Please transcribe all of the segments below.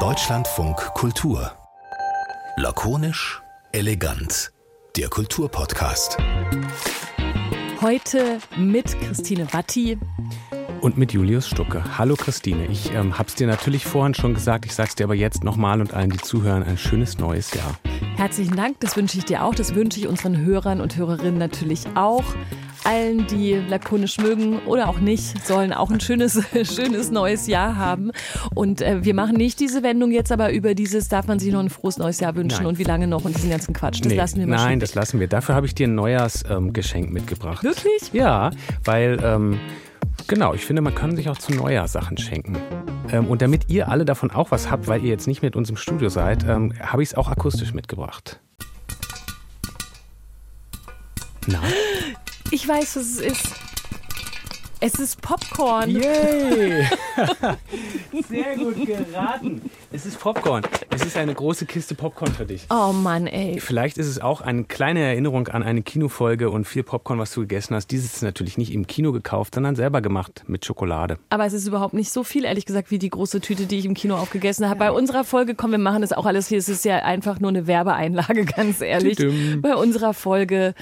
Deutschlandfunk Kultur. Lakonisch, elegant. Der Kulturpodcast. Heute mit Christine Watti. Und mit Julius Stucke. Hallo Christine, ich ähm, habe es dir natürlich vorhin schon gesagt, ich sage es dir aber jetzt nochmal und allen, die zuhören, ein schönes neues Jahr. Herzlichen Dank, das wünsche ich dir auch, das wünsche ich unseren Hörern und Hörerinnen natürlich auch. Allen, die lakonisch mögen oder auch nicht, sollen auch ein schönes, schönes neues Jahr haben. Und äh, wir machen nicht diese Wendung jetzt, aber über dieses darf man sich noch ein frohes neues Jahr wünschen Nein. und wie lange noch und diesen ganzen Quatsch. Das Nee, lassen wir mal Nein, das lassen wir. Dafür habe ich dir ein Neujahrsgeschenk mitgebracht. Wirklich? Ja, weil, ähm, genau, ich finde, man kann sich auch zu Neujahrssachen schenken. Ähm, und damit ihr alle davon auch was habt, weil ihr jetzt nicht mit uns im Studio seid, ähm, habe ich es auch akustisch mitgebracht. Na? Ich weiß, was es ist. Es ist Popcorn. Yay! Sehr gut geraten. Es ist Popcorn. Es ist eine große Kiste Popcorn für dich. Oh Mann, ey. Vielleicht ist es auch eine kleine Erinnerung an eine Kinofolge und viel Popcorn, was du gegessen hast. Dieses ist natürlich nicht im Kino gekauft, sondern selber gemacht mit Schokolade. Aber es ist überhaupt nicht so viel, ehrlich gesagt, wie die große Tüte, die ich im Kino aufgegessen habe. Bei unserer Folge, komm, wir machen das auch alles hier. Es ist ja einfach nur eine Werbeeinlage, ganz ehrlich. Tüdüm. Bei unserer Folge,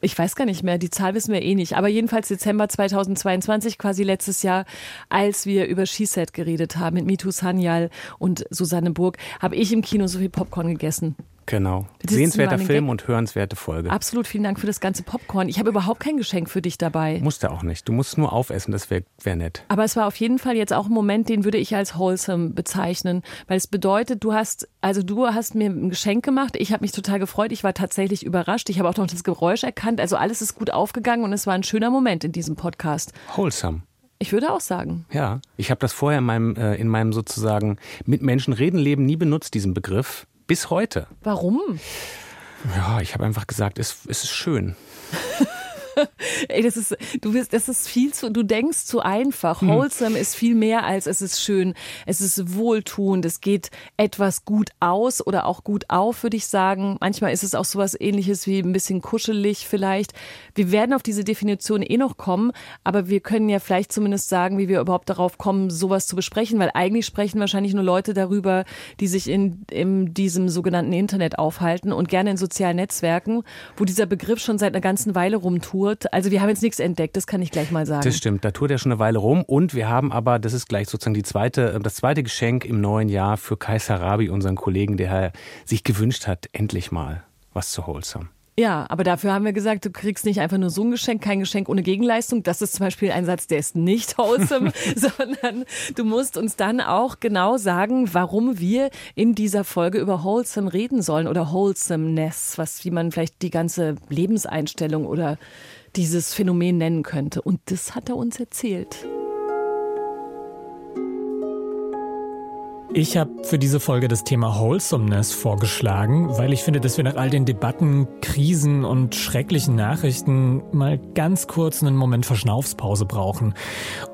ich weiß gar nicht mehr, die Zahl wissen wir eh nicht. Aber jedenfalls Dezember 2022, quasi letztes Jahr, als wir über She-Set geredet haben mit Mitu Sanyal und Susanne Burg, habe ich im Kino so viel Popcorn gegessen. Genau. Sehenswerter Film Gag. und hörenswerte Folge. Absolut, vielen Dank für das ganze Popcorn. Ich habe überhaupt kein Geschenk für dich dabei. Musst du auch nicht. Du musst nur aufessen, das wäre wär nett. Aber es war auf jeden Fall jetzt auch ein Moment, den würde ich als wholesome bezeichnen, weil es bedeutet, du hast, also du hast mir ein Geschenk gemacht, ich habe mich total gefreut, ich war tatsächlich überrascht, ich habe auch noch das Geräusch erkannt, also alles ist gut aufgegangen und es war ein schöner Moment in diesem Podcast. Wholesome. Ich würde auch sagen. Ja. Ich habe das vorher in meinem, äh, in meinem sozusagen mit Menschen reden Leben nie benutzt, diesen Begriff. Bis heute. Warum? Ja, ich habe einfach gesagt, es, es ist schön. Ey, das ist, du bist, das ist viel zu, du denkst zu einfach. Wholesome ist viel mehr als es ist schön. Es ist wohltuend. Es geht etwas gut aus oder auch gut auf, würde ich sagen. Manchmal ist es auch sowas ähnliches wie ein bisschen kuschelig vielleicht. Wir werden auf diese Definition eh noch kommen, aber wir können ja vielleicht zumindest sagen, wie wir überhaupt darauf kommen, sowas zu besprechen, weil eigentlich sprechen wahrscheinlich nur Leute darüber, die sich in, in diesem sogenannten Internet aufhalten und gerne in sozialen Netzwerken, wo dieser Begriff schon seit einer ganzen Weile rumtourt. Also wir haben jetzt nichts entdeckt, das kann ich gleich mal sagen. Das stimmt, da tourt er schon eine Weile rum und wir haben aber, das ist gleich sozusagen die zweite, äh, das zweite Geschenk im neuen Jahr für Kai Sarabi, unseren Kollegen, der sich gewünscht hat, endlich mal was zu Wholesome. Ja, aber dafür haben wir gesagt, du kriegst nicht einfach nur so ein Geschenk, kein Geschenk ohne Gegenleistung. Das ist zum Beispiel ein Satz, der ist nicht wholesome, sondern du musst uns dann auch genau sagen, warum wir in dieser Folge über wholesome reden sollen oder wholesomeness, was, wie man vielleicht die ganze Lebenseinstellung oder dieses Phänomen nennen könnte. Und das hat er uns erzählt. Ich habe für diese Folge das Thema Wholesomeness vorgeschlagen, weil ich finde, dass wir nach all den Debatten, Krisen und schrecklichen Nachrichten mal ganz kurz einen Moment Verschnaufspause brauchen.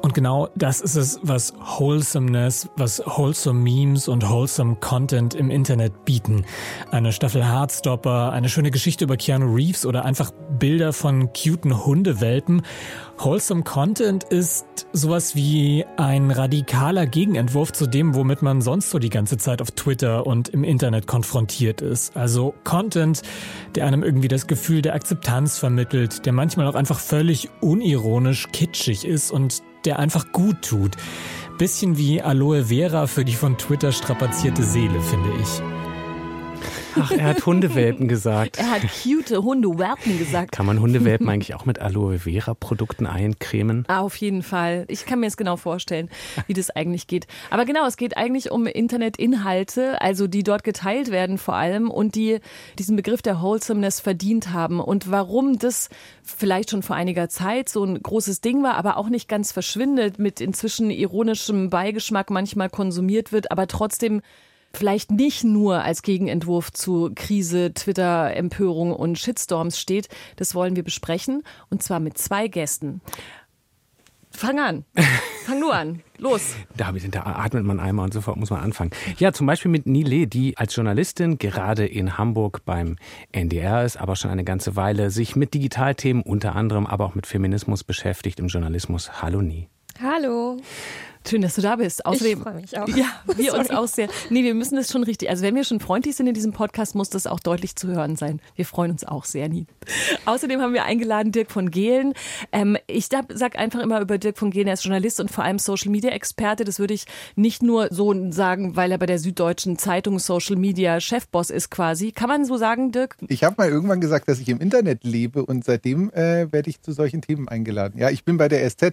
Und genau das ist es, was Wholesomeness, was Wholesome Memes und Wholesome Content im Internet bieten. Eine Staffel Heartstopper, eine schöne Geschichte über Keanu Reeves oder einfach Bilder von cuten Hundewelpen. Wholesome Content ist sowas wie ein radikaler Gegenentwurf zu dem, womit man sonst so die ganze Zeit auf Twitter und im Internet konfrontiert ist. Also Content, der einem irgendwie das Gefühl der Akzeptanz vermittelt, der manchmal auch einfach völlig unironisch kitschig ist und der einfach gut tut. Bisschen wie Aloe Vera für die von Twitter strapazierte Seele, finde ich. Ach, er hat Hundewelpen gesagt. Er hat cute Hundewelpen gesagt. Kann man Hundewelpen eigentlich auch mit Aloe Vera Produkten eincremen? Ah, auf jeden Fall. Ich kann mir es genau vorstellen, wie das eigentlich geht. Aber genau, es geht eigentlich um Internetinhalte, also die dort geteilt werden vor allem und die diesen Begriff der Wholesomeness verdient haben. Und warum das vielleicht schon vor einiger Zeit so ein großes Ding war, aber auch nicht ganz verschwindet, mit inzwischen ironischem Beigeschmack manchmal konsumiert wird, aber trotzdem vielleicht nicht nur als Gegenentwurf zu Krise, Twitter, Empörung und Shitstorms steht, das wollen wir besprechen und zwar mit zwei Gästen. Fang an. Fang nur an. Los. Da, da atmet man einmal und sofort muss man anfangen. Ja, zum Beispiel mit Nile, die als Journalistin gerade in Hamburg beim NDR ist, aber schon eine ganze Weile sich mit Digitalthemen unter anderem, aber auch mit Feminismus beschäftigt im Journalismus. Hallo Nie. Hallo. Schön, dass du da bist. Außerdem, ich freue mich auch. Ja, wir uns auch sehr. Nee, wir müssen das schon richtig. Also wenn wir schon freundlich sind in diesem Podcast, muss das auch deutlich zu hören sein. Wir freuen uns auch sehr, nie. Außerdem haben wir eingeladen Dirk von Gehlen. Ähm, ich sag einfach immer über Dirk von Gehlen, er ist Journalist und vor allem Social Media Experte. Das würde ich nicht nur so sagen, weil er bei der Süddeutschen Zeitung Social Media Chefboss ist quasi. Kann man so sagen, Dirk? Ich habe mal irgendwann gesagt, dass ich im Internet lebe und seitdem äh, werde ich zu solchen Themen eingeladen. Ja, ich bin bei der SZ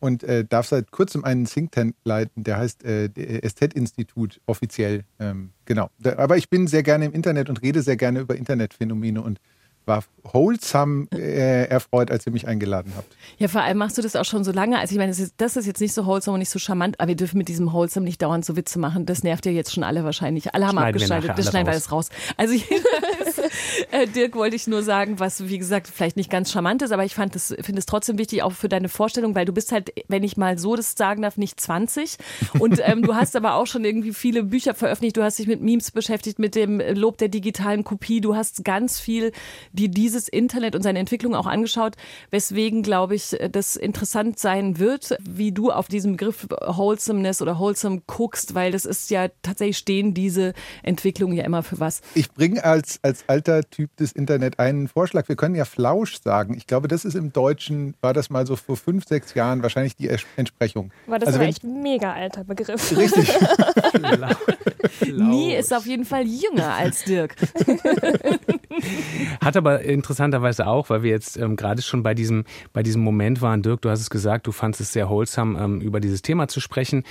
und äh, darf seit kurzem einen Think Tank leiten, der heißt äh, SZ-Institut offiziell. Ähm, genau. Aber ich bin sehr gerne im Internet und rede sehr gerne über Internetphänomene und war wholesome äh, erfreut, als ihr mich eingeladen habt. Ja, vor allem machst du das auch schon so lange. Also ich meine, das ist, das ist jetzt nicht so wholesome und nicht so charmant, aber wir dürfen mit diesem wholesome nicht dauernd so Witze machen. Das nervt ja jetzt schon alle wahrscheinlich. Alle haben schneiden abgeschaltet. Das schneiden wir alles raus. Also äh, Dirk wollte ich nur sagen, was wie gesagt vielleicht nicht ganz charmant ist, aber ich fand das finde es trotzdem wichtig auch für deine Vorstellung, weil du bist halt, wenn ich mal so das sagen darf, nicht 20 und ähm, du hast aber auch schon irgendwie viele Bücher veröffentlicht. Du hast dich mit Memes beschäftigt, mit dem Lob der digitalen Kopie. Du hast ganz viel dir dieses Internet und seine Entwicklung auch angeschaut, weswegen, glaube ich, das interessant sein wird, wie du auf diesen Begriff Wholesomeness oder Wholesome guckst, weil das ist ja tatsächlich stehen diese Entwicklungen ja immer für was. Ich bringe als, als alter Typ des Internet einen Vorschlag. Wir können ja Flausch sagen. Ich glaube, das ist im Deutschen, war das mal so vor fünf, sechs Jahren wahrscheinlich die Entsprechung. War das also echt ein mega alter Begriff. Richtig. Nie ist auf jeden Fall jünger als Dirk. Hat aber interessanterweise auch, weil wir jetzt ähm, gerade schon bei diesem, bei diesem Moment waren, Dirk, du hast es gesagt, du fandest es sehr wholesome, ähm, über dieses Thema zu sprechen.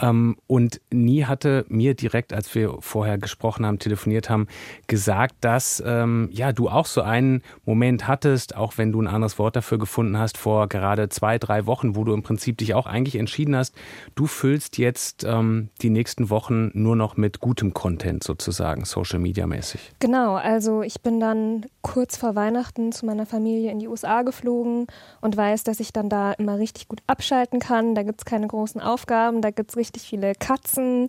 Ähm, und Nie hatte mir direkt, als wir vorher gesprochen haben, telefoniert haben, gesagt, dass ähm, ja du auch so einen Moment hattest, auch wenn du ein anderes Wort dafür gefunden hast, vor gerade zwei, drei Wochen, wo du im Prinzip dich auch eigentlich entschieden hast, du füllst jetzt ähm, die nächsten Wochen nur noch mit gutem Content sozusagen, Social Media mäßig. Genau, also ich bin dann kurz vor Weihnachten zu meiner Familie in die USA geflogen und weiß, dass ich dann da immer richtig gut abschalten kann. Da gibt es keine großen Aufgaben, da gibt es richtig viele Katzen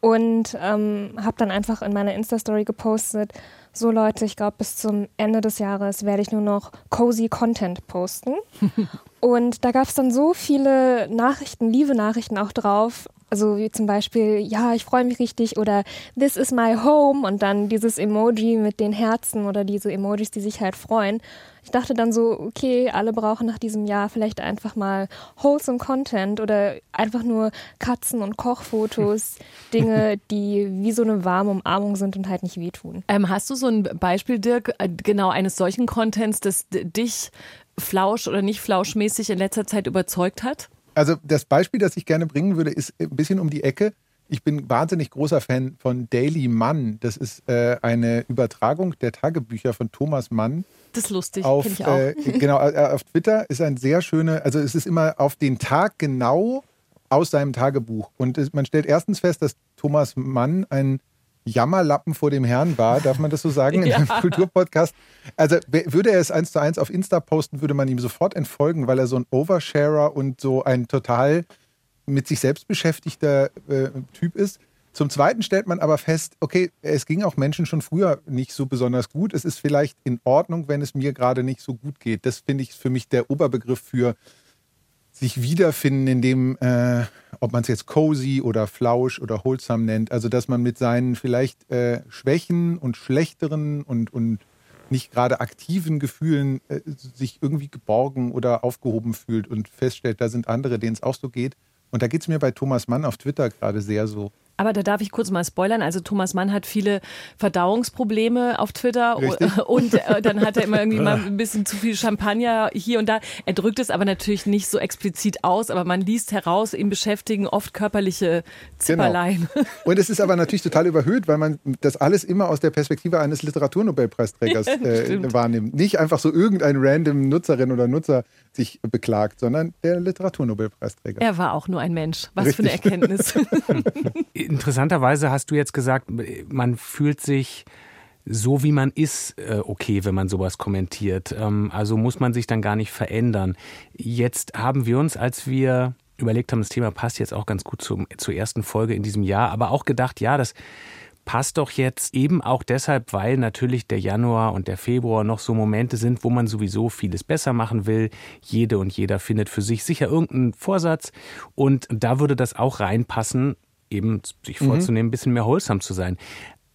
und ähm, habe dann einfach in meiner Insta-Story gepostet, so Leute, ich glaube, bis zum Ende des Jahres werde ich nur noch cozy Content posten. und da gab es dann so viele Nachrichten, liebe Nachrichten auch drauf. Also wie zum Beispiel, ja, ich freue mich richtig oder This is my home und dann dieses Emoji mit den Herzen oder diese Emojis, die sich halt freuen. Ich dachte dann so, okay, alle brauchen nach diesem Jahr vielleicht einfach mal wholesome Content oder einfach nur Katzen und Kochfotos, Dinge, die wie so eine warme Umarmung sind und halt nicht wehtun. Ähm, hast du so ein Beispiel, Dirk, äh, genau eines solchen Contents, das dich flausch oder nicht flauschmäßig in letzter Zeit überzeugt hat? Also das Beispiel, das ich gerne bringen würde, ist ein bisschen um die Ecke. Ich bin wahnsinnig großer Fan von Daily Mann. Das ist äh, eine Übertragung der Tagebücher von Thomas Mann. Das ist lustig, auf, ich auch. Äh, genau, äh, auf Twitter ist ein sehr schöner, also es ist immer auf den Tag genau aus seinem Tagebuch. Und es, man stellt erstens fest, dass Thomas Mann ein Jammerlappen vor dem Herrn war, darf man das so sagen, in ja. einem Kulturpodcast. Also würde er es eins zu eins auf Insta posten, würde man ihm sofort entfolgen, weil er so ein Oversharer und so ein total mit sich selbst beschäftigter äh, Typ ist. Zum Zweiten stellt man aber fest, okay, es ging auch Menschen schon früher nicht so besonders gut. Es ist vielleicht in Ordnung, wenn es mir gerade nicht so gut geht. Das finde ich für mich der Oberbegriff für sich wiederfinden in dem, äh, ob man es jetzt cozy oder flausch oder wholesome nennt. Also, dass man mit seinen vielleicht äh, Schwächen und schlechteren und, und nicht gerade aktiven Gefühlen äh, sich irgendwie geborgen oder aufgehoben fühlt und feststellt, da sind andere, denen es auch so geht. Und da geht es mir bei Thomas Mann auf Twitter gerade sehr so. Aber da darf ich kurz mal spoilern. Also Thomas Mann hat viele Verdauungsprobleme auf Twitter Richtig? und äh, dann hat er immer irgendwie mal ein bisschen zu viel Champagner hier und da. Er drückt es aber natürlich nicht so explizit aus, aber man liest heraus, ihn beschäftigen oft körperliche Zipperlein. Genau. Und es ist aber natürlich total überhöht, weil man das alles immer aus der Perspektive eines Literaturnobelpreisträgers äh, wahrnimmt. Nicht einfach so irgendein random Nutzerin oder Nutzer sich beklagt, sondern der Literaturnobelpreisträger. Er war auch nur ein Mensch. Was Richtig. für eine Erkenntnis. Interessanterweise hast du jetzt gesagt, man fühlt sich so wie man ist, äh, okay, wenn man sowas kommentiert. Ähm, also muss man sich dann gar nicht verändern. Jetzt haben wir uns, als wir überlegt haben, das Thema passt jetzt auch ganz gut zum, zur ersten Folge in diesem Jahr, aber auch gedacht, ja, das passt doch jetzt eben auch deshalb, weil natürlich der Januar und der Februar noch so Momente sind, wo man sowieso vieles besser machen will. Jede und jeder findet für sich sicher irgendeinen Vorsatz und da würde das auch reinpassen, eben sich vorzunehmen, ein bisschen mehr holsam zu sein.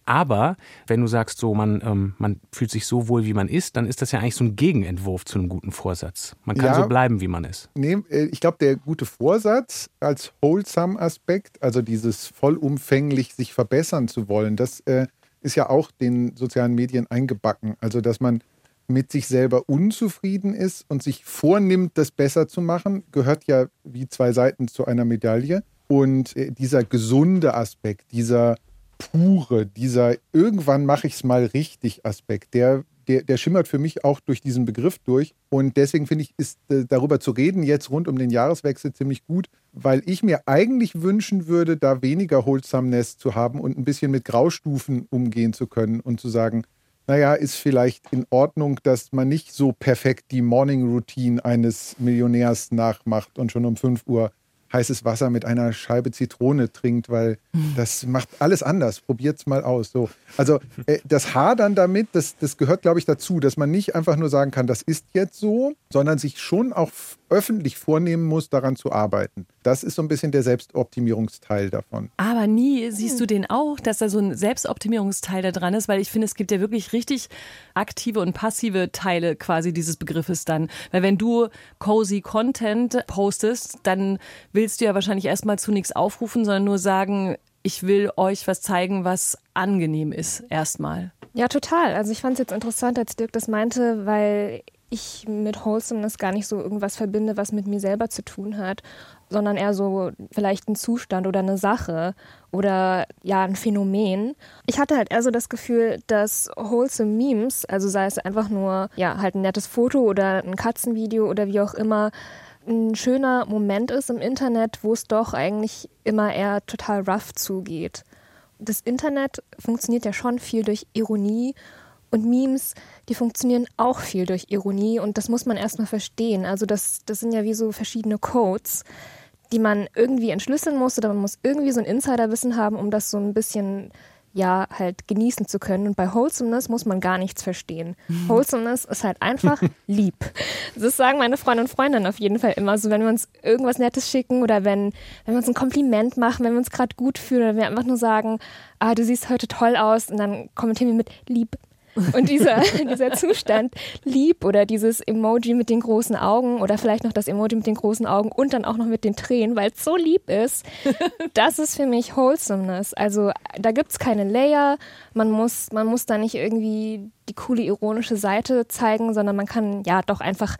Aber wenn du sagst, so man, ähm, man fühlt sich so wohl, wie man ist, dann ist das ja eigentlich so ein Gegenentwurf zu einem guten Vorsatz. Man kann Ja. so bleiben, wie man ist. Nee, äh, ich glaube, der gute Vorsatz als wholesome Aspekt, also dieses vollumfänglich sich verbessern zu wollen, das äh, ist ja auch den sozialen Medien eingebacken. Also, dass man mit sich selber unzufrieden ist und sich vornimmt, das besser zu machen, gehört ja wie zwei Seiten zu einer Medaille. Und äh, dieser gesunde Aspekt, dieser pure, dieser irgendwann mache ich es mal richtig Aspekt, der, der, der schimmert für mich auch durch diesen Begriff durch. Und deswegen finde ich, ist äh, darüber zu reden jetzt rund um den Jahreswechsel ziemlich gut, weil ich mir eigentlich wünschen würde, da weniger Wholesomeness zu haben und ein bisschen mit Graustufen umgehen zu können und zu sagen, naja, ist vielleicht in Ordnung, dass man nicht so perfekt die Morning Routine eines Millionärs nachmacht und schon um 5 Uhr heißes Wasser mit einer Scheibe Zitrone trinkt, weil das macht alles anders. Probiert's mal aus. So. Also äh, das Hadern damit, das, das gehört, glaube ich, dazu, dass man nicht einfach nur sagen kann, das ist jetzt so, sondern sich schon auch öffentlich vornehmen muss, daran zu arbeiten. Das ist so ein bisschen der Selbstoptimierungsteil davon. Aber nie siehst du den auch, dass da so ein Selbstoptimierungsteil da dran ist, weil ich finde, es gibt ja wirklich richtig aktive und passive Teile quasi dieses Begriffes dann. Weil wenn du cozy Content postest, dann willst du ja wahrscheinlich erstmal zu nichts aufrufen, sondern nur sagen, ich will euch was zeigen, was angenehm ist, erstmal. Ja, total. Also ich fand es jetzt interessant, als Dirk das meinte, weil ich mit Wholesomeness gar nicht so irgendwas verbinde, was mit mir selber zu tun hat, sondern eher so vielleicht ein Zustand oder eine Sache oder ja ein Phänomen. Ich hatte halt eher so das Gefühl, dass wholesome Memes, also sei es einfach nur ja halt ein nettes Foto oder ein Katzenvideo oder wie auch immer, ein schöner Moment ist im Internet, wo es doch eigentlich immer eher total rough zugeht das Internet funktioniert ja schon viel durch Ironie und Memes, die funktionieren auch viel durch Ironie und das muss man erstmal verstehen. Also das, das sind ja wie so verschiedene Codes, die man irgendwie entschlüsseln muss oder man muss irgendwie so ein Insiderwissen haben, um das so ein bisschen ja halt genießen zu können. Und bei Wholesomeness muss man gar nichts verstehen. Wholesomeness ist halt einfach lieb. Das sagen meine Freunde und Freundinnen auf jeden Fall immer so, wenn wir uns irgendwas Nettes schicken oder wenn, wenn wir uns ein Kompliment machen, wenn wir uns gerade gut fühlen oder wir einfach nur sagen, ah, du siehst heute toll aus und dann kommentieren wir mit lieb. Und dieser, dieser Zustand, lieb oder dieses Emoji mit den großen Augen oder vielleicht noch das Emoji mit den großen Augen und dann auch noch mit den Tränen, weil es so lieb ist, das ist für mich Wholesomeness. Also da gibt es keine Layer, man muss, man muss da nicht irgendwie die coole ironische Seite zeigen, sondern man kann ja doch einfach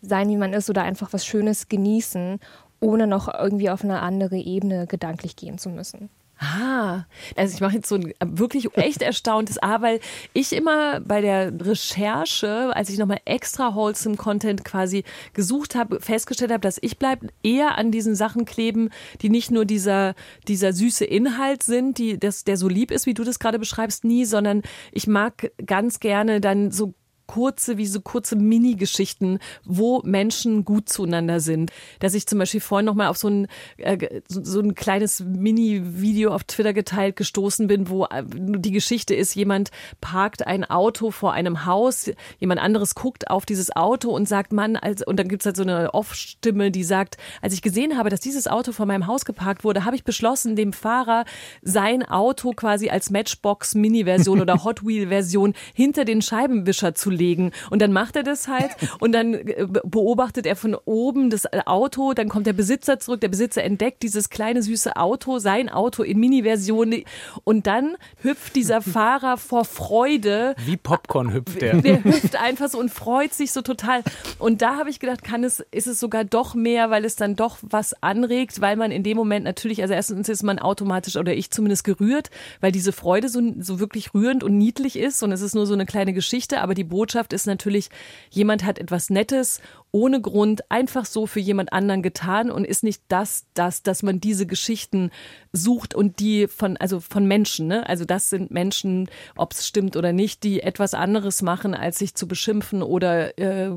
sein, wie man ist oder einfach was Schönes genießen, ohne noch irgendwie auf eine andere Ebene gedanklich gehen zu müssen. Ah, also ich mache jetzt so ein wirklich echt erstauntes A, weil ich immer bei der Recherche, als ich nochmal extra wholesome Content quasi gesucht habe, festgestellt habe, dass ich bleib eher an diesen Sachen kleben, die nicht nur dieser, dieser süße Inhalt sind, die, das, der so lieb ist, wie du das gerade beschreibst, nie, sondern ich mag ganz gerne dann so kurze, wie so kurze Mini-Geschichten, wo Menschen gut zueinander sind. Dass ich zum Beispiel vorhin nochmal auf so ein, äh, so, so ein kleines Mini-Video auf Twitter geteilt gestoßen bin, wo äh, die Geschichte ist, jemand parkt ein Auto vor einem Haus, jemand anderes guckt auf dieses Auto und sagt, Mann, als, und dann gibt's halt so eine Off-Stimme, die sagt, als ich gesehen habe, dass dieses Auto vor meinem Haus geparkt wurde, habe ich beschlossen, dem Fahrer sein Auto quasi als Matchbox-Mini-Version oder Hot Wheel-Version hinter den Scheibenwischer zu legen. Und dann macht er das halt und dann äh, beobachtet er von oben das Auto, dann kommt der Besitzer zurück, der Besitzer entdeckt dieses kleine süße Auto, sein Auto in Mini-Version. Und dann hüpft dieser Fahrer vor Freude. Wie Popcorn hüpft der. der hüpft einfach so und freut sich so total. Und da habe ich gedacht, kann es, ist es sogar doch mehr, weil es dann doch was anregt, weil man in dem Moment natürlich, also erstens ist man automatisch oder ich zumindest gerührt, weil diese Freude so, so wirklich rührend und niedlich ist. Und es ist nur so eine kleine Geschichte, aber die Botschaft ist natürlich, jemand hat etwas Nettes ohne Grund einfach so für jemand anderen getan und ist nicht das, das, dass man diese Geschichten sucht und die von, also von Menschen, ne? Also das sind Menschen, ob es stimmt oder nicht, die etwas anderes machen, als sich zu beschimpfen oder äh,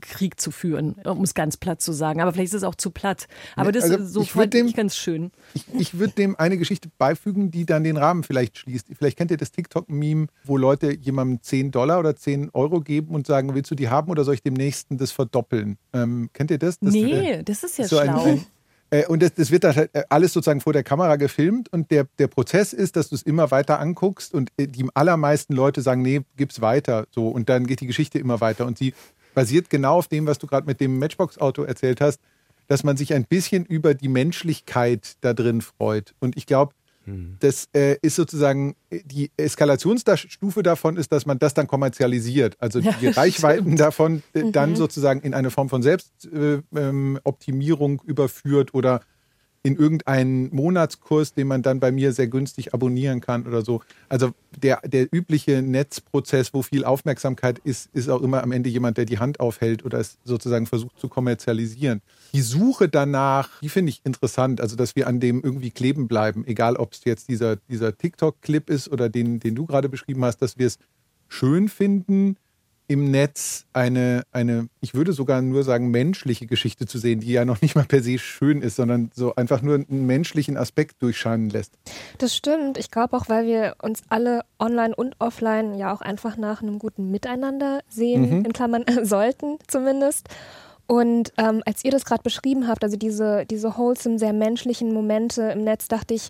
Krieg zu führen, um es ganz platt zu sagen. Aber vielleicht ist es auch zu platt. Aber das also ist so fand dem, ich ganz schön. Ich, ich würde dem eine Geschichte beifügen, die dann den Rahmen vielleicht schließt. Vielleicht kennt ihr das TikTok-Meme, wo Leute jemandem 10 Dollar oder 10 Euro geben und sagen, willst du die haben oder soll ich dem nächsten das verdoppeln? Ähm, kennt ihr das? das nee, äh, das ist ja so schlau. Ein, ein, äh, und das, das, wird dann halt äh, alles sozusagen vor der Kamera gefilmt und der, der Prozess ist, dass du es immer weiter anguckst und äh, die allermeisten Leute sagen, nee, gib's weiter. So, und dann geht die Geschichte immer weiter. Und sie basiert genau auf dem, was du gerade mit dem Matchbox-Auto erzählt hast, dass man sich ein bisschen über die Menschlichkeit da drin freut. Und ich glaube, hm. das äh, ist sozusagen die Eskalationsstufe davon ist, dass man das dann kommerzialisiert. Also die ja, Reichweiten stimmt. davon äh, dann mhm. sozusagen in eine Form von Selbstoptimierung äh, ähm, überführt oder in irgendeinen Monatskurs, den man dann bei mir sehr günstig abonnieren kann oder so. Also der, der übliche Netzprozess, wo viel Aufmerksamkeit ist, ist auch immer am Ende jemand, der die Hand aufhält oder es sozusagen versucht zu kommerzialisieren. Die Suche danach, die finde ich interessant, also dass wir an dem irgendwie kleben bleiben, egal ob es jetzt dieser, dieser TikTok-Clip ist oder den, den du gerade beschrieben hast, dass wir es schön finden, im Netz eine, eine, ich würde sogar nur sagen, menschliche Geschichte zu sehen, die ja noch nicht mal per se schön ist, sondern so einfach nur einen menschlichen Aspekt durchscheinen lässt. Das stimmt. Ich glaube auch, weil wir uns alle online und offline ja auch einfach nach einem guten Miteinander sehen, mhm. in Klammern sollten zumindest. Und ähm, als ihr das gerade beschrieben habt, also diese, diese wholesome, sehr menschlichen Momente im Netz, dachte ich,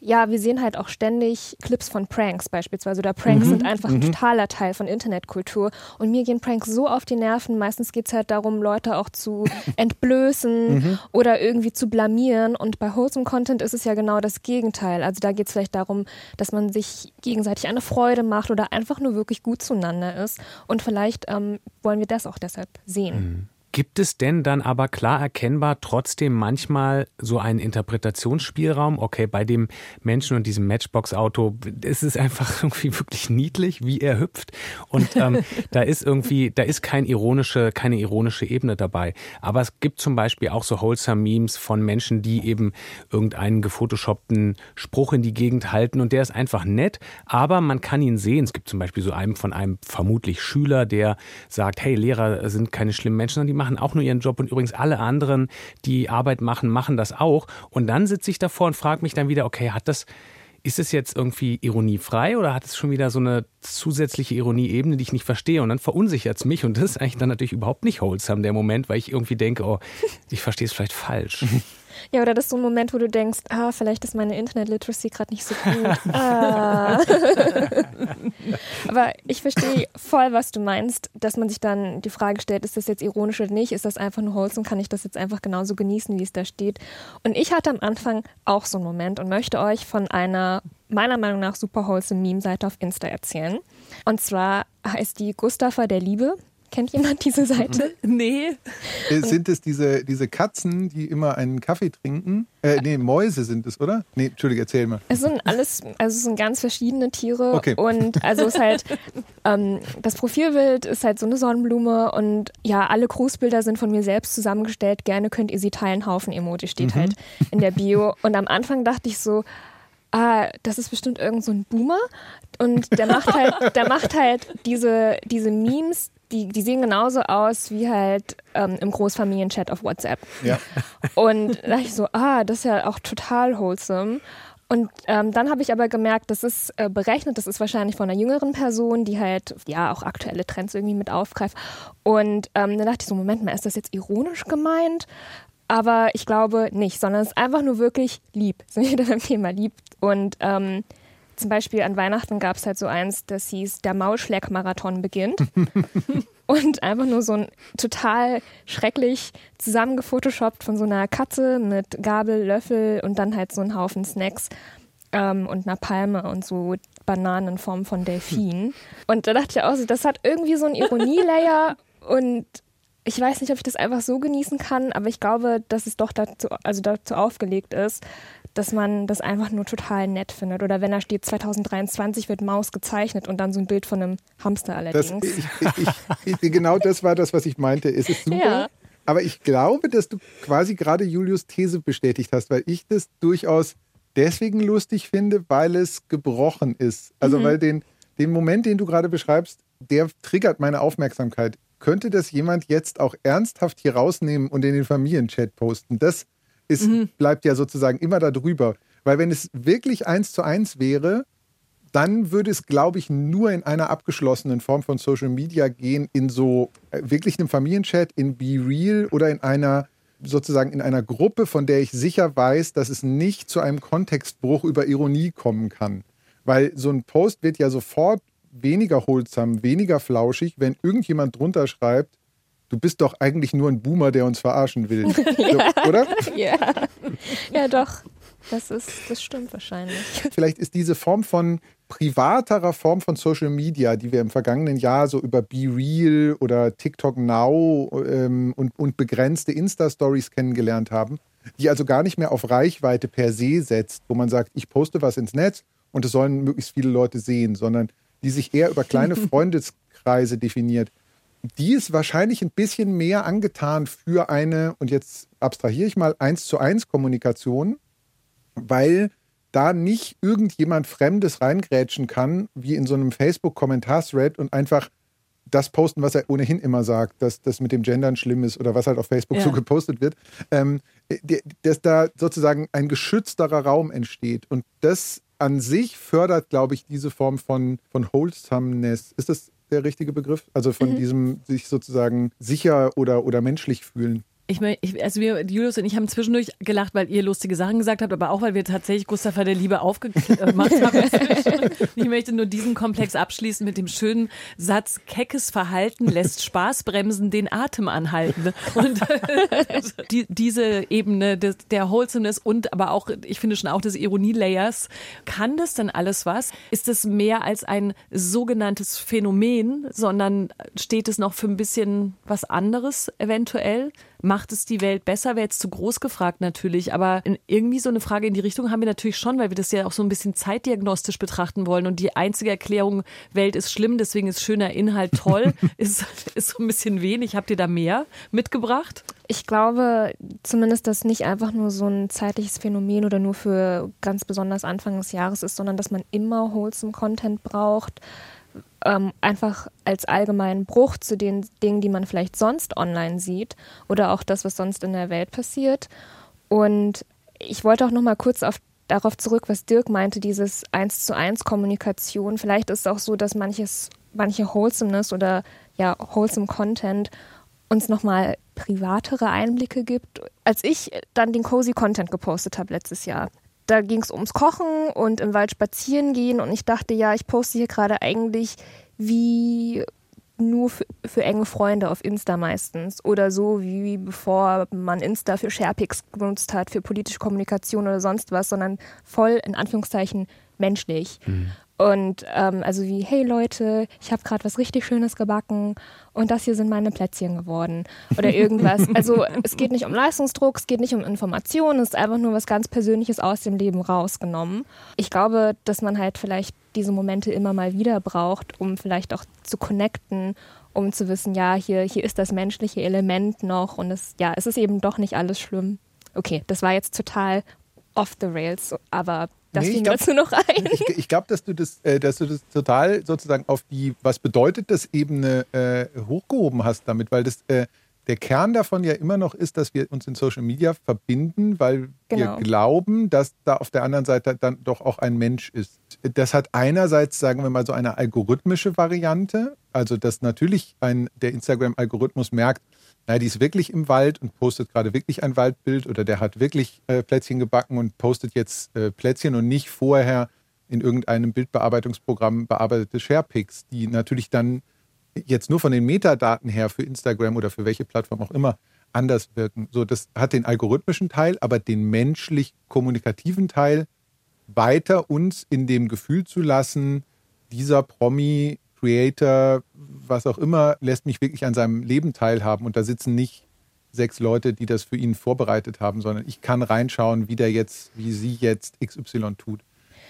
ja, wir sehen halt auch ständig Clips von Pranks beispielsweise. Oder Pranks mhm. sind einfach ein mhm. totaler Teil von Internetkultur. Und mir gehen Pranks so auf die Nerven. Meistens geht es halt darum, Leute auch zu entblößen mhm. oder irgendwie zu blamieren. Und bei Wholesome Content ist es ja genau das Gegenteil. Also da geht es vielleicht darum, dass man sich gegenseitig eine Freude macht oder einfach nur wirklich gut zueinander ist. Und vielleicht ähm, wollen wir das auch deshalb sehen. Gibt es denn dann aber klar erkennbar trotzdem manchmal so einen Interpretationsspielraum? Okay, bei dem Menschen und diesem Matchbox-Auto ist es einfach irgendwie wirklich niedlich, wie er hüpft. Und ähm, da ist irgendwie, da ist kein ironische, keine ironische Ebene dabei. Aber es gibt zum Beispiel auch so wholesome Memes von Menschen, die eben irgendeinen gefotoshoppten Spruch in die Gegend halten und der ist einfach nett, aber man kann ihn sehen. Es gibt zum Beispiel so einen von einem vermutlich Schüler, der sagt, hey, Lehrer sind keine schlimmen Menschen, sondern die machen auch nur ihren Job und übrigens alle anderen, die Arbeit machen, machen das auch. Und dann sitze ich davor und frage mich dann wieder, okay, hat das, ist es jetzt irgendwie ironiefrei oder hat es schon wieder so eine zusätzliche Ironieebene, die ich nicht verstehe? Und dann verunsichert es mich und das ist eigentlich dann natürlich überhaupt nicht wholesome, der Moment, weil ich irgendwie denke, oh, ich verstehe es vielleicht falsch. Ja, oder das ist so ein Moment, wo du denkst, ah, vielleicht ist meine Internet-Literacy gerade nicht so gut. ah. Aber ich verstehe voll, was du meinst, dass man sich dann die Frage stellt, ist das jetzt ironisch oder nicht? Ist das einfach nur wholesome? Kann ich das jetzt einfach genauso genießen, wie es da steht? Und ich hatte am Anfang auch so einen Moment und möchte euch von einer meiner Meinung nach super wholesome Meme-Seite auf Insta erzählen. Und zwar heißt die Gustafa der Liebe. Kennt jemand diese Seite? Nee. Äh, sind es diese, diese Katzen, die immer einen Kaffee trinken? Äh, nee, Mäuse sind es, oder? Nee, Entschuldige, erzähl mal. Es sind alles, also es sind ganz verschiedene Tiere. Okay. Und also es ist halt, ähm, das Profilbild ist halt so eine Sonnenblume und ja, alle Grußbilder sind von mir selbst zusammengestellt. Gerne könnt ihr sie teilen. Haufen Emoji steht mhm. halt in der Bio. Und am Anfang dachte ich so, ah, das ist bestimmt irgend so ein Boomer und der macht halt, der macht halt diese, diese Memes, die, die sehen genauso aus wie halt ähm, im Großfamilienchat auf WhatsApp. Ja. Und da dachte ich so, ah, das ist ja auch total wholesome. Und ähm, dann habe ich aber gemerkt, das ist äh, berechnet, das ist wahrscheinlich von einer jüngeren Person, die halt ja auch aktuelle Trends irgendwie mit aufgreift. Und ähm, dann dachte ich so, Moment mal, ist das jetzt ironisch gemeint? Aber ich glaube nicht, sondern es ist einfach nur wirklich lieb. Sind wir beim Thema lieb. Und ähm, zum Beispiel an Weihnachten gab es halt so eins, das hieß Der Maulschläg-Marathon beginnt. und einfach nur so ein total schrecklich zusammengefotoshoppt von so einer Katze mit Gabel, Löffel und dann halt so ein Haufen Snacks ähm, und einer Palme und so Bananen in Form von Delfin. Und da dachte ich auch so, das hat irgendwie so ein Ironielayer und ich weiß nicht, ob ich das einfach so genießen kann, aber ich glaube, dass es doch dazu, also dazu aufgelegt ist, dass man das einfach nur total nett findet. Oder wenn da steht, 2023 wird Maus gezeichnet und dann so ein Bild von einem Hamster allerdings. Das, ich, ich, ich, genau das war das, was ich meinte. Es ist super. Ja. Aber ich glaube, dass du quasi gerade Julius These bestätigt hast, weil ich das durchaus deswegen lustig finde, weil es gebrochen ist. Also mhm. weil den, den Moment, den du gerade beschreibst, der triggert meine Aufmerksamkeit. Könnte das jemand jetzt auch ernsthaft hier rausnehmen und in den Familienchat posten? Das ist, mhm. bleibt ja sozusagen immer da drüber. Weil wenn es wirklich eins zu eins wäre, dann würde es, glaube ich, nur in einer abgeschlossenen Form von Social Media gehen, in so äh, wirklich einem Familienchat, in Be Real oder in einer sozusagen in einer Gruppe, von der ich sicher weiß, dass es nicht zu einem Kontextbruch über Ironie kommen kann. Weil so ein Post wird ja sofort weniger holsam, weniger flauschig, wenn irgendjemand drunter schreibt, du bist doch eigentlich nur ein Boomer, der uns verarschen will. ja. oder? Ja. ja, doch. Das ist, das stimmt wahrscheinlich. Vielleicht ist diese Form von privaterer Form von Social Media, die wir im vergangenen Jahr so über Be Real oder TikTok Now ähm, und, und begrenzte Insta-Stories kennengelernt haben, die also gar nicht mehr auf Reichweite per se setzt, wo man sagt, ich poste was ins Netz und es sollen möglichst viele Leute sehen, sondern die sich eher über kleine Freundeskreise definiert. Die ist wahrscheinlich ein bisschen mehr angetan für eine, und jetzt abstrahiere ich mal, eins zu eins Kommunikation, weil da nicht irgendjemand Fremdes reingrätschen kann, wie in so einem Facebook-Kommentar-Thread und einfach das posten, was er ohnehin immer sagt, dass das mit dem Gendern schlimm ist oder was halt auf Facebook ja. so gepostet wird, ähm, dass da sozusagen ein geschützterer Raum entsteht. Und das an sich fördert, glaube ich, diese Form von, von Wholesomeness. Ist das der richtige Begriff? Also von mhm. diesem sich sozusagen sicher oder, oder menschlich fühlen. Ich meine, also wir, Julius und ich haben zwischendurch gelacht, weil ihr lustige Sachen gesagt habt, aber auch, weil wir tatsächlich Gustav der Liebe aufgemacht haben. ich möchte nur diesen Komplex abschließen mit dem schönen Satz, keckes Verhalten lässt Spaß bremsen, den Atem anhalten. Und die, diese Ebene des, der Wholesomeness und aber auch, ich finde schon auch des Ironielayers, kann das denn alles was? Ist es mehr als ein sogenanntes Phänomen, sondern steht es noch für ein bisschen was anderes eventuell? Macht es die Welt besser? Wäre jetzt zu groß gefragt natürlich, aber irgendwie so eine Frage in die Richtung haben wir natürlich schon, weil wir das ja auch so ein bisschen zeitdiagnostisch betrachten wollen. Und die einzige Erklärung, Welt ist schlimm, deswegen ist schöner Inhalt toll, ist, ist so ein bisschen wenig. Habt ihr da mehr mitgebracht? Ich glaube zumindest, dass nicht einfach nur so ein zeitliches Phänomen oder nur für ganz besonders Anfang des Jahres ist, sondern dass man immer wholesome Content braucht ähm, einfach als allgemeinen Bruch zu den Dingen, die man vielleicht sonst online sieht oder auch das, was sonst in der Welt passiert. Und ich wollte auch noch mal kurz auf darauf zurück, was Dirk meinte, dieses eins zu eins Kommunikation. Vielleicht ist es auch so, dass manches, manche Wholesomeness oder ja, wholesome Content uns nochmal privatere Einblicke gibt. Als ich dann den Cozy Content gepostet habe letztes Jahr, da ging es ums Kochen und im Wald spazieren gehen und ich dachte, ja, ich poste hier gerade eigentlich wie nur für, für, enge Freunde auf Insta meistens oder so wie bevor man Insta für Sharepics genutzt hat, für politische Kommunikation oder sonst was, sondern voll in Anführungszeichen menschlich. Mhm. Und ähm, also wie, hey Leute, ich habe gerade was richtig Schönes gebacken und das hier sind meine Plätzchen geworden oder irgendwas. Also es geht nicht um Leistungsdruck, es geht nicht um Informationen, es ist einfach nur was ganz Persönliches aus dem Leben rausgenommen. Ich glaube, dass man halt vielleicht diese Momente immer mal wieder braucht, um vielleicht auch zu connecten, um zu wissen, ja, hier, hier ist das menschliche Element noch und es, ja, es ist eben doch nicht alles schlimm. Okay, das war jetzt total off the rails, aber das nee, fiel glaub, dazu noch ein. Ich, ich glaube, dass du das, äh, dass du das total sozusagen auf die, was bedeutet das Ebene äh, hochgehoben hast damit, weil das äh, der Kern davon ja immer noch ist, dass wir uns in Social Media verbinden, weil genau. wir glauben, dass da auf der anderen Seite dann doch auch ein Mensch ist. Das hat einerseits, sagen wir mal, so eine algorithmische Variante, also dass natürlich ein, der Instagram-Algorithmus merkt, naja, die ist wirklich im Wald und postet gerade wirklich ein Waldbild oder der hat wirklich äh, Plätzchen gebacken und postet jetzt äh, Plätzchen und nicht vorher in irgendeinem Bildbearbeitungsprogramm bearbeitete Sharepics, die natürlich dann jetzt nur von den Metadaten her für Instagram oder für welche Plattform auch immer anders wirken. So, das hat den algorithmischen Teil, aber den menschlich kommunikativen Teil weiter uns in dem Gefühl zu lassen, dieser Promi Creator, was auch immer, lässt mich wirklich an seinem Leben teilhaben. Und da sitzen nicht sechs Leute, die das für ihn vorbereitet haben, sondern ich kann reinschauen, wie der jetzt, wie sie jetzt XY tut.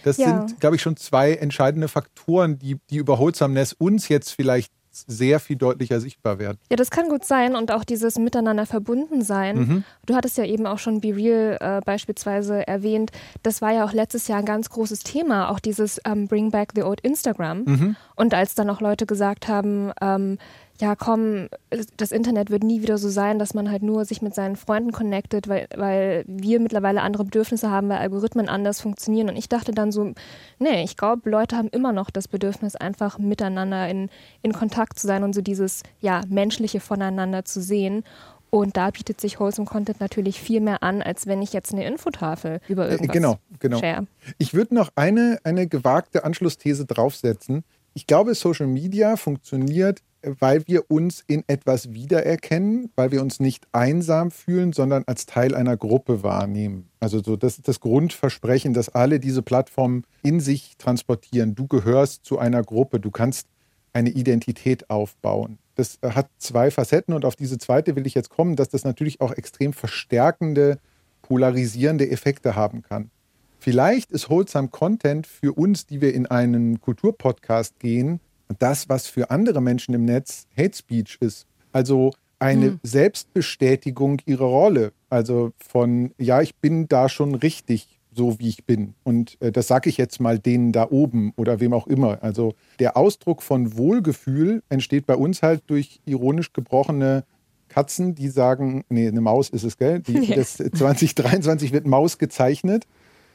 Das ja. sind, glaube ich, schon zwei entscheidende Faktoren, die, die über Wholesomeness uns jetzt vielleicht sehr viel deutlicher sichtbar werden. Ja, das kann gut sein und auch dieses Miteinander verbunden sein. Mhm. Du hattest ja eben auch schon Be Real äh, beispielsweise erwähnt. Das war ja auch letztes Jahr ein ganz großes Thema, auch dieses ähm, Bring Back the Old Instagram. Mhm. Und als dann auch Leute gesagt haben, ähm, ja komm, das Internet wird nie wieder so sein, dass man halt nur sich mit seinen Freunden connectet, weil, weil wir mittlerweile andere Bedürfnisse haben, weil Algorithmen anders funktionieren. Und ich dachte dann so, nee, ich glaube, Leute haben immer noch das Bedürfnis, einfach miteinander in, in Kontakt zu sein und so dieses ja, menschliche voneinander zu sehen. Und da bietet sich Wholesome Content natürlich viel mehr an, als wenn ich jetzt eine Infotafel über äh, irgendwas genau, genau. share. Ich würde noch eine, eine gewagte Anschlussthese draufsetzen. Ich glaube, Social Media funktioniert weil wir uns in etwas wiedererkennen, weil wir uns nicht einsam fühlen, sondern als Teil einer Gruppe wahrnehmen. Also so, das ist das Grundversprechen, dass alle diese Plattformen in sich transportieren. Du gehörst zu einer Gruppe, du kannst eine Identität aufbauen. Das hat zwei Facetten und auf diese zweite will ich jetzt kommen, dass das natürlich auch extrem verstärkende, polarisierende Effekte haben kann. Vielleicht ist Wholesome Content für uns, die wir in einen Kulturpodcast gehen, das, was für andere Menschen im Netz Hate Speech ist. Also eine hm. Selbstbestätigung ihrer Rolle. Also von, ja, ich bin da schon richtig, so wie ich bin. Und äh, das sage ich jetzt mal denen da oben oder wem auch immer. Also der Ausdruck von Wohlgefühl entsteht bei uns halt durch ironisch gebrochene Katzen, die sagen, nee, eine Maus ist es, gell? Die, ja. das 2023 wird Maus gezeichnet.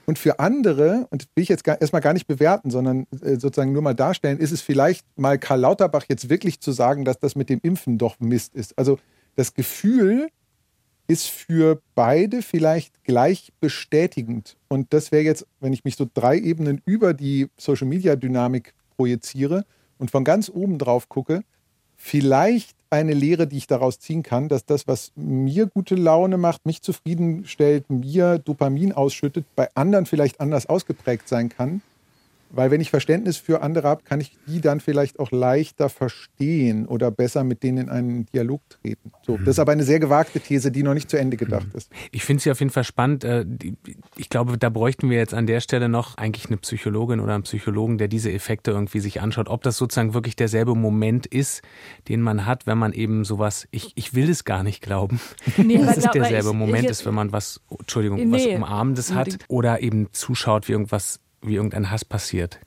Und für andere, und will ich jetzt gar, erstmal gar nicht bewerten, sondern äh, sozusagen nur mal darstellen, ist es vielleicht mal Karl Lauterbach jetzt wirklich zu sagen, dass das mit dem Impfen doch Mist ist. Also das Gefühl ist für beide vielleicht gleich bestätigend. Und das wäre jetzt, wenn ich mich so drei Ebenen über die Social-Media-Dynamik projiziere und von ganz oben drauf gucke, vielleicht eine Lehre, die ich daraus ziehen kann, dass das, was mir gute Laune macht, mich zufriedenstellt, mir Dopamin ausschüttet, bei anderen vielleicht anders ausgeprägt sein kann. Weil wenn ich Verständnis für andere habe, kann ich die dann vielleicht auch leichter verstehen oder besser mit denen in einen Dialog treten. So, das ist aber eine sehr gewagte These, die noch nicht zu Ende gedacht ist. Ich finde sie auf jeden Fall spannend. Äh, ich glaube, da bräuchten wir jetzt an der Stelle noch eigentlich eine Psychologin oder einen Psychologen, der diese Effekte irgendwie sich anschaut, ob das sozusagen wirklich derselbe Moment ist, den man hat, wenn man eben sowas, ich, ich will es gar nicht glauben, nee, dass es derselbe ich, Moment ich, ist, wenn man was, Entschuldigung, nee, was Umarmendes hat oder eben zuschaut, wie irgendwas wie irgendein Hass passiert.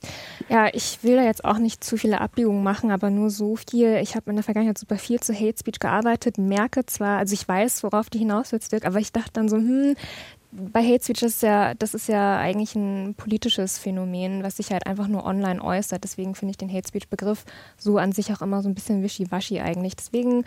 Ja, ich will da jetzt auch nicht zu viele Abbiegungen machen, aber nur so viel. Ich habe in der Vergangenheit super viel zu Hate Speech gearbeitet, merke zwar, also ich weiß, worauf die hinaus willst, aber ich dachte dann so, hm, bei Hate Speech ist ja, das ist ja eigentlich ein politisches Phänomen, was sich halt einfach nur online äußert. Deswegen finde ich den Hate Speech Begriff so an sich auch immer so ein bisschen wischiwaschi eigentlich. Deswegen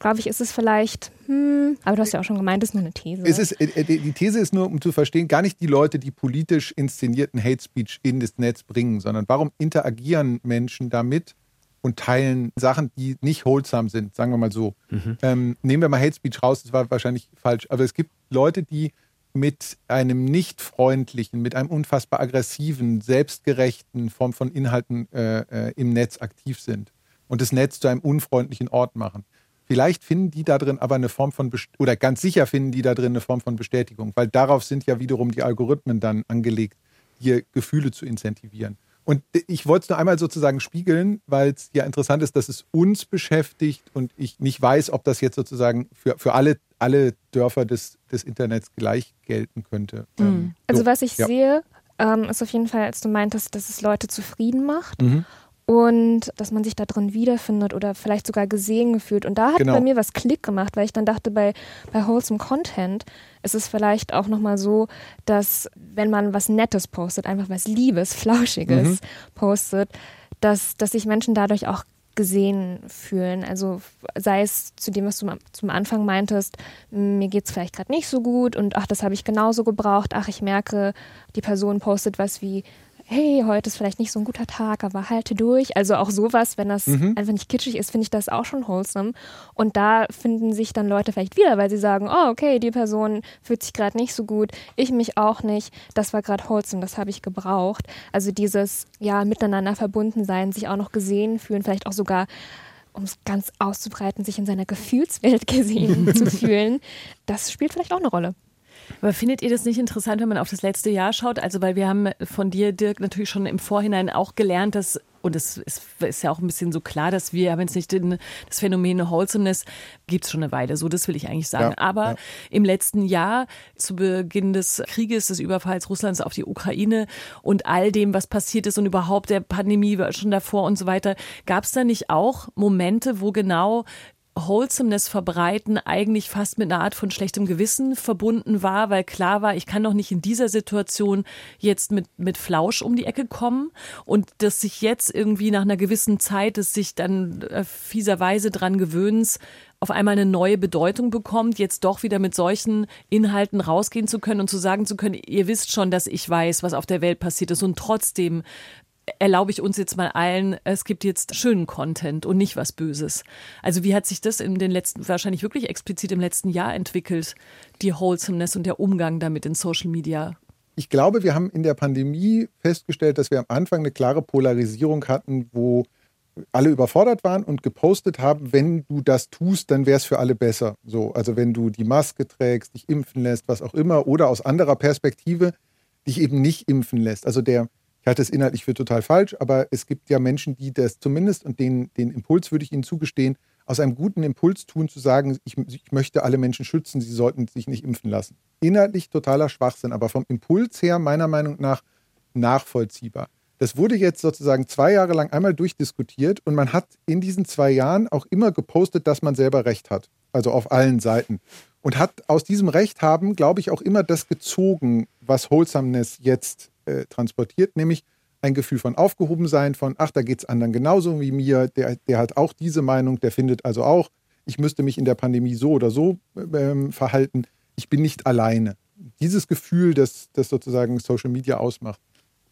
glaube ich, ist es vielleicht, hm, aber du hast ja auch schon gemeint, es ist nur eine These. Es ist, äh, die These ist nur, um zu verstehen, gar nicht die Leute, die politisch inszenierten Hate Speech in das Netz bringen, sondern warum interagieren Menschen damit und teilen Sachen, die nicht wholesome sind, sagen wir mal so. Mhm. Ähm, nehmen wir mal Hate Speech raus, das war wahrscheinlich falsch, aber es gibt Leute, die mit einem nicht freundlichen, mit einem unfassbar aggressiven, selbstgerechten Form von Inhalten äh, äh, im Netz aktiv sind und das Netz zu einem unfreundlichen Ort machen. Vielleicht finden die da drin aber eine Form von, oder ganz sicher finden die da drin eine Form von Bestätigung, weil darauf sind ja wiederum die Algorithmen dann angelegt, hier Gefühle zu incentivieren. Und ich wollte es nur einmal sozusagen spiegeln, weil es ja interessant ist, dass es uns beschäftigt und ich nicht weiß, ob das jetzt sozusagen für, für alle, alle Dörfer des, des Internets gleich gelten könnte. Mhm. Also was ich ja. sehe, ähm, ist auf jeden Fall, als du meintest, dass es Leute zufrieden macht. Mhm und dass man sich da drin wiederfindet oder vielleicht sogar gesehen gefühlt. Und da hat genau. bei mir was Klick gemacht, weil ich dann dachte, bei, bei Wholesome Content ist es vielleicht auch nochmal so, dass wenn man was Nettes postet, einfach was Liebes, Flauschiges mhm. postet, dass, dass sich Menschen dadurch auch gesehen fühlen. Also sei es zu dem, was du zum Anfang meintest, mir geht es vielleicht gerade nicht so gut und ach, das habe ich genauso gebraucht. Ach, ich merke, die Person postet was wie, hey, heute ist vielleicht nicht so ein guter Tag, aber halte durch. Also auch sowas, wenn das mhm. einfach nicht kitschig ist, finde ich das auch schon wholesome. Und da finden sich dann Leute vielleicht wieder, weil sie sagen, oh, okay, die Person fühlt sich gerade nicht so gut, ich mich auch nicht. Das war gerade wholesome, das habe ich gebraucht. Also dieses, ja, miteinander verbunden sein, sich auch noch gesehen fühlen, vielleicht auch sogar um es ganz auszubreiten, sich in seiner Gefühlswelt gesehen zu fühlen, das spielt vielleicht auch eine Rolle. Aber findet ihr das nicht interessant, wenn man auf das letzte Jahr schaut? Also, weil wir haben von dir, Dirk, natürlich schon im Vorhinein auch gelernt, dass und es ist, ist, ja auch ein bisschen so klar, dass wir, wenn es nicht den, das Phänomen Wholesomeness gibt es schon eine Weile, so das will ich eigentlich sagen. Ja, Aber ja. im letzten Jahr, zu Beginn des Krieges, des Überfalls Russlands auf die Ukraine und all dem, was passiert ist und überhaupt der Pandemie schon davor und so weiter, gab es da nicht auch Momente, wo genau Wholesomeness verbreiten eigentlich fast mit einer Art von schlechtem Gewissen verbunden war, weil klar war, ich kann doch nicht in dieser Situation jetzt mit, mit Flausch um die Ecke kommen. Und dass sich jetzt irgendwie nach einer gewissen Zeit des sich dann äh, fieserweise dran gewöhnens auf einmal eine neue Bedeutung bekommt, jetzt doch wieder mit solchen Inhalten rausgehen zu können und zu sagen zu können, ihr wisst schon, dass ich weiß, was auf der Welt passiert ist und trotzdem erlaube ich uns jetzt mal allen, es gibt jetzt schönen Content und nicht was Böses. Also wie hat sich das in den letzten, wahrscheinlich wirklich explizit im letzten Jahr entwickelt, die Wholesomeness und der Umgang damit in Social Media? Ich glaube, wir haben in der Pandemie festgestellt, dass wir am Anfang eine klare Polarisierung hatten, wo alle überfordert waren und gepostet haben, wenn du das tust, dann wäre es für alle besser. So, also wenn du die Maske trägst, dich impfen lässt, was auch immer, oder aus anderer Perspektive dich eben nicht impfen lässt. Also der, halte es inhaltlich für total falsch, aber es gibt ja Menschen, die das zumindest, und den, den Impuls würde ich ihnen zugestehen, aus einem guten Impuls tun, zu sagen, ich, ich möchte alle Menschen schützen, sie sollten sich nicht impfen lassen. Inhaltlich totaler Schwachsinn, aber vom Impuls her meiner Meinung nach nachvollziehbar. Das wurde jetzt sozusagen zwei Jahre lang einmal durchdiskutiert und man hat in diesen zwei Jahren auch immer gepostet, dass man selber Recht hat. Also auf allen Seiten. Und hat aus diesem Recht haben, glaube ich, auch immer das gezogen, was Wholesomeness jetzt äh, transportiert, nämlich ein Gefühl von Aufgehobensein, von, ach, da geht es anderen genauso wie mir, der, der hat auch diese Meinung, der findet also auch, ich müsste mich in der Pandemie so oder so ähm, verhalten, ich bin nicht alleine. Dieses Gefühl, das, das sozusagen Social Media ausmacht,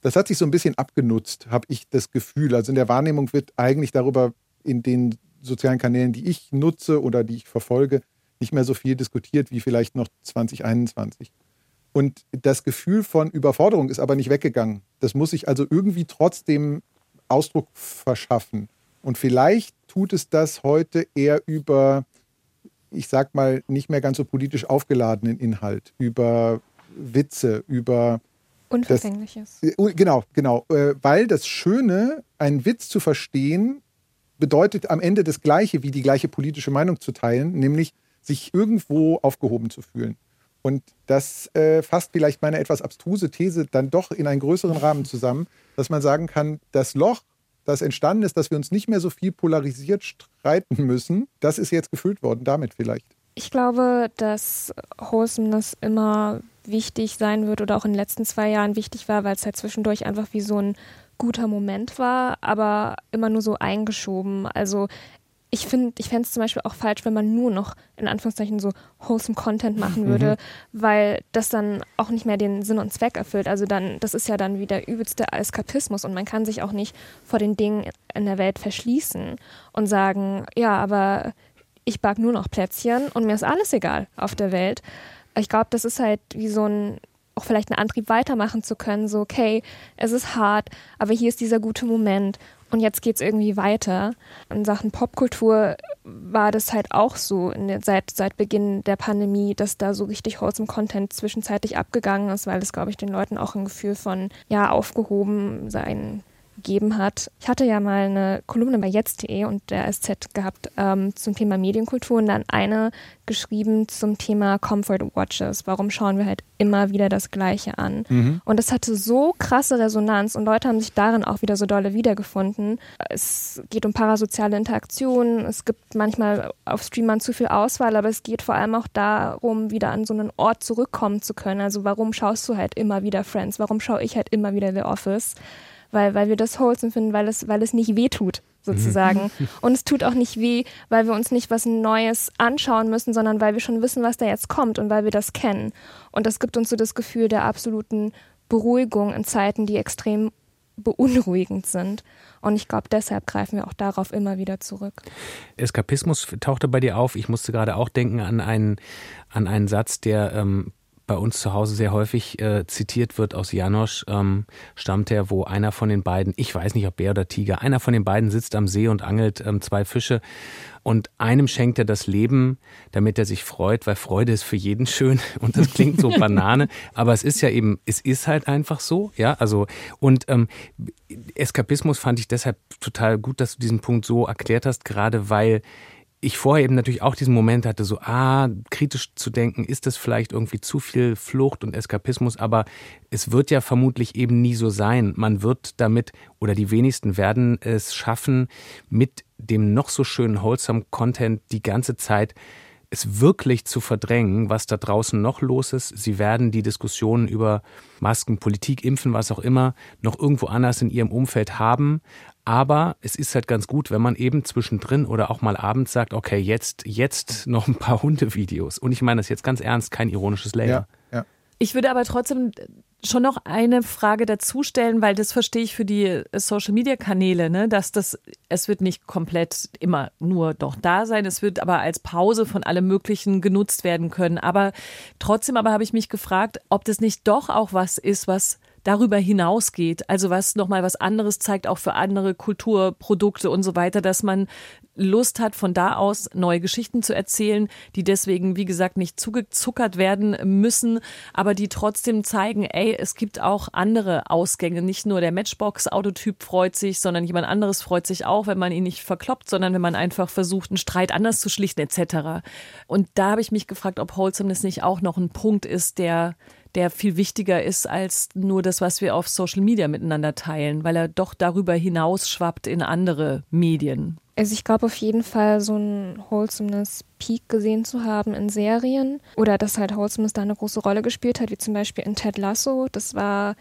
das hat sich so ein bisschen abgenutzt, habe ich das Gefühl. Also in der Wahrnehmung wird eigentlich darüber in den sozialen Kanälen, die ich nutze oder die ich verfolge, nicht mehr so viel diskutiert wie vielleicht noch 2021. Und das Gefühl von Überforderung ist aber nicht weggegangen. Das muss sich also irgendwie trotzdem Ausdruck verschaffen. Und vielleicht tut es das heute eher über, ich sag mal, nicht mehr ganz so politisch aufgeladenen Inhalt, über Witze, über Unverfängliches. Das, genau, genau. Äh, weil das Schöne, einen Witz zu verstehen, bedeutet am Ende das Gleiche wie die gleiche politische Meinung zu teilen, nämlich sich irgendwo aufgehoben zu fühlen. Und das äh, fasst vielleicht meine etwas abstruse These dann doch in einen größeren Rahmen zusammen, dass man sagen kann, das Loch, das entstanden ist, dass wir uns nicht mehr so viel polarisiert streiten müssen, das ist jetzt gefüllt worden, damit vielleicht. Ich glaube, dass Wholesomeness immer wichtig sein wird oder auch in den letzten zwei Jahren wichtig war, weil es halt zwischendurch einfach wie so ein guter Moment war, aber immer nur so eingeschoben. Also ich finde, ich fände es zum Beispiel auch falsch, wenn man nur noch in Anführungszeichen so wholesome Content machen mhm. würde, mhm. weil das dann auch nicht mehr den Sinn und Zweck erfüllt. Also dann, das ist ja dann wieder übelste Eskapismus und man kann sich auch nicht vor den Dingen in der Welt verschließen und sagen, ja, aber ich bag nur noch Plätzchen und mir ist alles egal auf der Welt. Ich glaube, das ist halt wie so ein auch vielleicht einen Antrieb weitermachen zu können, so okay, es ist hart, aber hier ist dieser gute Moment und jetzt geht es irgendwie weiter. In Sachen Popkultur war das halt auch so der, seit, seit Beginn der Pandemie, dass da so richtig wholesome Content zwischenzeitlich abgegangen ist, weil es, glaube ich, den Leuten auch ein Gefühl von, ja, aufgehoben sein gegeben hat. Ich hatte ja mal eine Kolumne bei jetzt.de und der SZ gehabt ähm, zum Thema Medienkultur und dann eine geschrieben zum Thema Comfort Watches. Warum schauen wir halt immer wieder das Gleiche an? Mhm. Und das hatte so krasse Resonanz und Leute haben sich darin auch wieder so dolle wiedergefunden. Es geht um parasoziale Interaktionen. Es gibt manchmal auf Streamern zu viel Auswahl, aber es geht vor allem auch darum, wieder an so einen Ort zurückkommen zu können. Also warum schaust du halt immer wieder Friends? Warum schaue ich halt immer wieder The Office? Weil, weil wir das wholesome finden, weil es, weil es nicht weh tut, sozusagen. Mhm. Und es tut auch nicht weh, weil wir uns nicht was Neues anschauen müssen, sondern weil wir schon wissen, was da jetzt kommt und weil wir das kennen. Und das gibt uns so das Gefühl der absoluten Beruhigung in Zeiten, die extrem beunruhigend sind. Und ich glaube, deshalb greifen wir auch darauf immer wieder zurück. Eskapismus tauchte bei dir auf. Ich musste gerade auch denken an einen, an einen Satz, der ähm, bei uns zu Hause sehr häufig äh, zitiert wird aus Janosch, ähm, stammt er, wo einer von den beiden, ich weiß nicht ob Bär oder Tiger, einer von den beiden sitzt am See und angelt ähm, zwei Fische. Und einem schenkt er das Leben, damit er sich freut, weil Freude ist für jeden schön. Und das klingt so Banane, aber es ist ja eben, es ist halt einfach so, ja, also und ähm, Eskapismus fand ich deshalb total gut, dass du diesen Punkt so erklärt hast, gerade weil ich vorher eben natürlich auch diesen Moment hatte, so, ah, kritisch zu denken, ist das vielleicht irgendwie zu viel Flucht und Eskapismus, aber es wird ja vermutlich eben nie so sein. Man wird damit, oder die wenigsten werden es schaffen, mit dem noch so schönen wholesome Content die ganze Zeit es wirklich zu verdrängen, was da draußen noch los ist. Sie werden die Diskussionen über Masken, Politik, Impfen, was auch immer, noch irgendwo anders in ihrem Umfeld haben. Aber es ist halt ganz gut, wenn man eben zwischendrin oder auch mal abends sagt, okay, jetzt, jetzt noch ein paar Hundevideos. Und ich meine das jetzt ganz ernst, kein ironisches Layer. Ja. Ich würde aber trotzdem schon noch eine Frage dazu stellen, weil das verstehe ich für die äh, Social Media Kanäle, ne, dass das, es wird nicht komplett immer nur doch da sein, es wird aber als Pause von allem Möglichen genutzt werden können. Aber trotzdem aber habe ich mich gefragt, ob das nicht doch auch was ist, was darüber hinausgeht, also was nochmal was anderes zeigt, auch für andere Kulturprodukte und so weiter, dass man Lust hat, von da aus neue Geschichten zu erzählen, die deswegen, wie gesagt, nicht zugezuckert werden müssen, aber die trotzdem zeigen, ey, es gibt auch andere Ausgänge. Nicht nur der Matchbox-Autotyp freut sich, sondern jemand anderes freut sich auch, wenn man ihn nicht verkloppt, sondern wenn man einfach versucht, einen Streit anders zu schlichten, etc. Und da habe ich mich gefragt, ob Wholesomeness nicht auch noch ein Punkt ist, der der viel wichtiger ist als nur das, was wir auf Social Media miteinander teilen, weil er doch darüber hinaus schwappt in andere Medien. Also ich glaube auf jeden Fall so ein Wholesomeness Peak gesehen zu haben in Serien oder dass halt Wholesomeness da eine große Rolle gespielt hat, wie zum Beispiel in Ted Lasso. Das war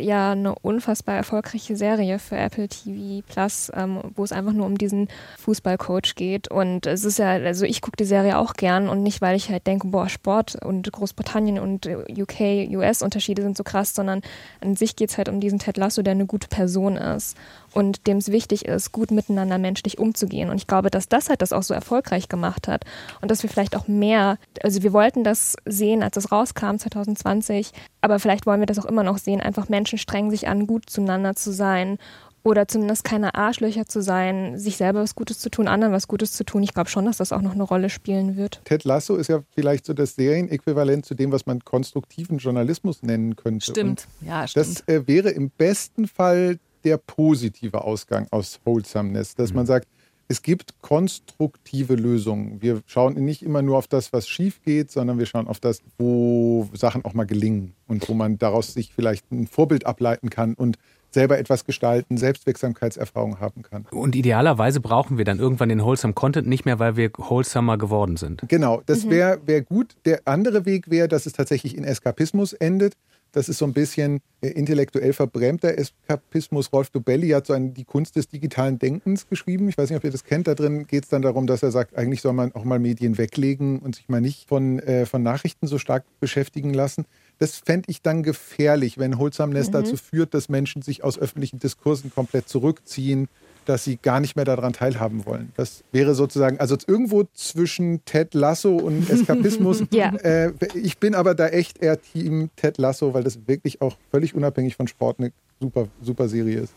ja eine unfassbar erfolgreiche Serie für Apple TV Plus, ähm, wo es einfach nur um diesen Fußballcoach geht. Und es ist ja, also ich gucke die Serie auch gern und nicht, weil ich halt denke, boah, Sport und Großbritannien und UK, US-Unterschiede sind so krass, sondern an sich geht es halt um diesen Ted Lasso, der eine gute Person ist und dem es wichtig ist, gut miteinander menschlich umzugehen. Und ich glaube, dass das halt das auch so erfolgreich gemacht hat und dass wir vielleicht auch mehr, also wir wollten das sehen, als es rauskam 2020, aber vielleicht wollen wir das auch immer noch sehen, einfach Menschen strengen sich an, gut zueinander zu sein oder zumindest keine Arschlöcher zu sein, sich selber was Gutes zu tun, anderen was Gutes zu tun. Ich glaube schon, dass das auch noch eine Rolle spielen wird. Ted Lasso ist ja vielleicht so das Serienäquivalent zu dem, was man konstruktiven Journalismus nennen könnte. Stimmt, Und ja, stimmt. Das äh, wäre im besten Fall der positive Ausgang aus Wholesomeness, dass mhm. man sagt, es gibt konstruktive Lösungen. Wir schauen nicht immer nur auf das, was schief geht, sondern wir schauen auf das, wo Sachen auch mal gelingen und wo man daraus sich vielleicht ein Vorbild ableiten kann und selber etwas gestalten, Selbstwirksamkeitserfahrung haben kann. Und idealerweise brauchen wir dann irgendwann den Wholesome Content nicht mehr, weil wir wholesomer geworden sind. Genau, das wäre mhm. wär gut. Der andere Weg wäre, dass es tatsächlich in Eskapismus endet. Das ist so ein bisschen äh, intellektuell verbrämter Eskapismus. Rolf Dobelli hat so ein, die Kunst des digitalen Denkens geschrieben. Ich weiß nicht, ob ihr das kennt. Da drin geht es dann darum, dass er sagt, eigentlich soll man auch mal Medien weglegen und sich mal nicht von, äh, von Nachrichten so stark beschäftigen lassen. Das fände ich dann gefährlich, wenn Holzamness mhm. dazu führt, dass Menschen sich aus öffentlichen Diskursen komplett zurückziehen dass sie gar nicht mehr daran teilhaben wollen. Das wäre sozusagen, also irgendwo zwischen Ted Lasso und Eskapismus. ja. äh, ich bin aber da echt eher Team Ted Lasso, weil das wirklich auch völlig unabhängig von Sport eine super, super Serie ist.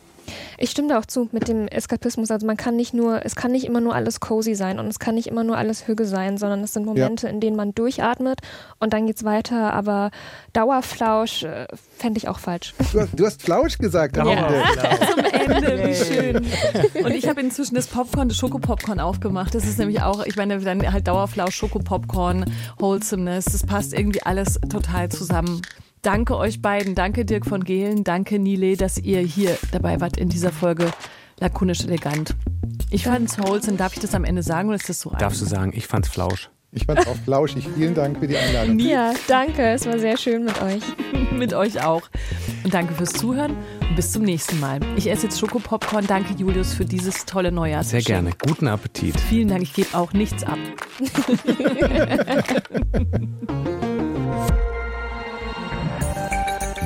Ich stimme da auch zu mit dem Eskapismus. Also man kann nicht nur, es kann nicht immer nur alles cozy sein und es kann nicht immer nur alles Hüge sein, sondern es sind Momente, ja. in denen man durchatmet und dann geht's weiter. Aber Dauerflausch äh, fände ich auch falsch. Du hast, du hast Flausch gesagt am ja. Ende. Zum Ende, wie schön. Und ich habe inzwischen das Popcorn, das Schokopopcorn aufgemacht. Das ist nämlich auch, ich meine, dann halt Dauerflausch, Schokopopcorn, Wholesomeness. Das passt irgendwie alles total zusammen. Danke euch beiden. Danke Dirk von Gehlen. Danke Nile, dass ihr hier dabei wart in dieser Folge lakonisch elegant. Ich fand es wholesome. Darf ich das am Ende sagen oder ist das so Darfst du sagen, ich fand's flausch. Ich fand's auch flauschig. Vielen Dank für die Einladung. Ja, danke. Es war sehr schön mit euch. mit euch auch. Und danke fürs Zuhören und bis zum nächsten Mal. Ich esse jetzt Schokopopcorn. Danke, Julius, für dieses tolle Neujahrs. Sehr gerne. Guten Appetit. Vielen Dank. Ich gebe auch nichts ab.